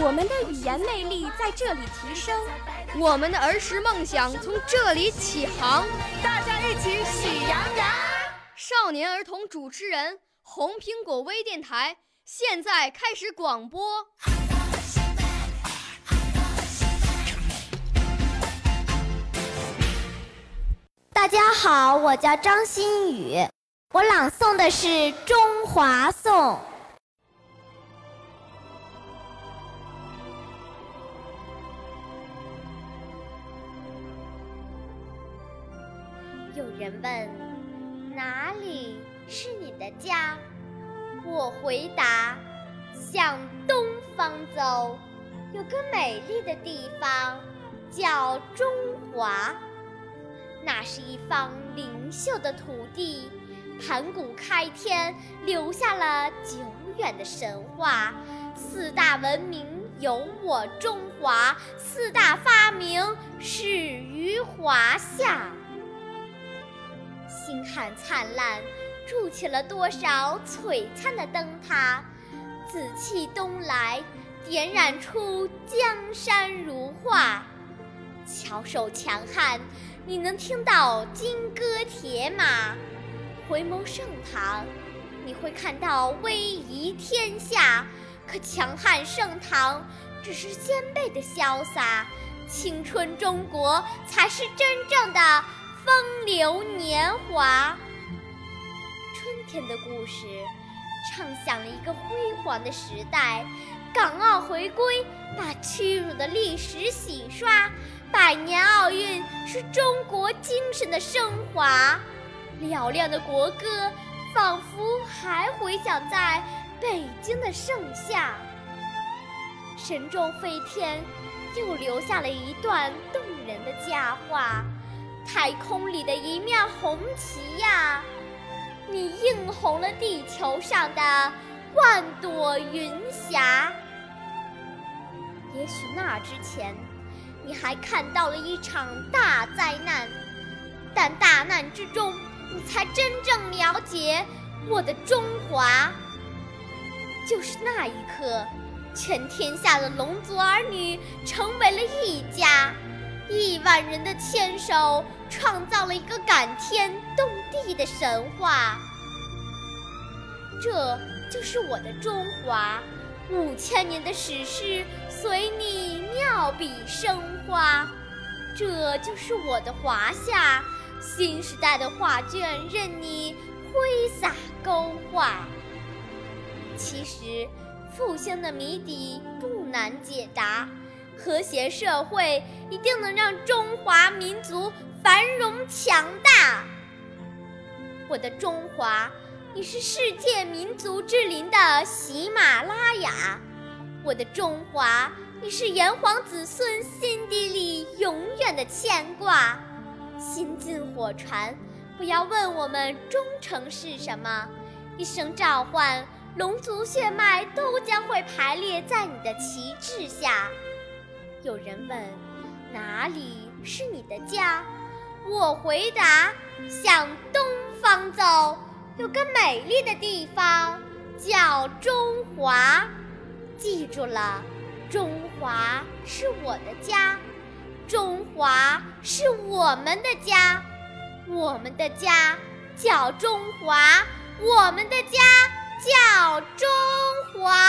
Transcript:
我们的语言魅力在这里提升，我们的儿时梦想从这里起航。大家一起喜羊羊。少年儿童主持人，红苹果微电台。现在开始广播。大家好，我叫张馨予，我朗诵的是《中华颂》。有人问，哪里是你的家？我回答：向东方走，有个美丽的地方，叫中华。那是一方灵秀的土地，盘古开天，留下了久远的神话。四大文明有我中华，四大发明始于华夏。星汉灿烂。筑起了多少璀璨的灯塔，紫气东来，点染出江山如画。翘首强悍，你能听到金戈铁马；回眸盛唐，你会看到威仪天下。可强悍盛唐只是先辈的潇洒，青春中国才是真正的流年华。春天的故事，唱响了一个辉煌的时代。港澳回归，把屈辱的历史洗刷。百年奥运是中国精神的升华。嘹亮的国歌，仿佛还回响在北京的盛夏。神舟飞天，又留下了一段动人的佳话。太空里的一面红旗呀！你映红了地球上的万朵云霞。也许那之前，你还看到了一场大灾难，但大难之中，你才真正了解我的中华。就是那一刻，全天下的龙族儿女成为了一家，亿万人的牵手。创造了一个感天动地的神话，这就是我的中华，五千年的史诗随你妙笔生花，这就是我的华夏，新时代的画卷任你挥洒勾画。其实，复兴的谜底不难解答，和谐社会一定能让中华民族。繁荣强大，我的中华，你是世界民族之林的喜马拉雅；我的中华，你是炎黄子孙心底里永远的牵挂。心进火传，不要问我们忠诚是什么，一声召唤，龙族血脉都将会排列在你的旗帜下。有人问，哪里是你的家？我回答：向东方走，有个美丽的地方，叫中华。记住了，中华是我的家，中华是我们的家，我们的家叫中华，我们的家叫中华。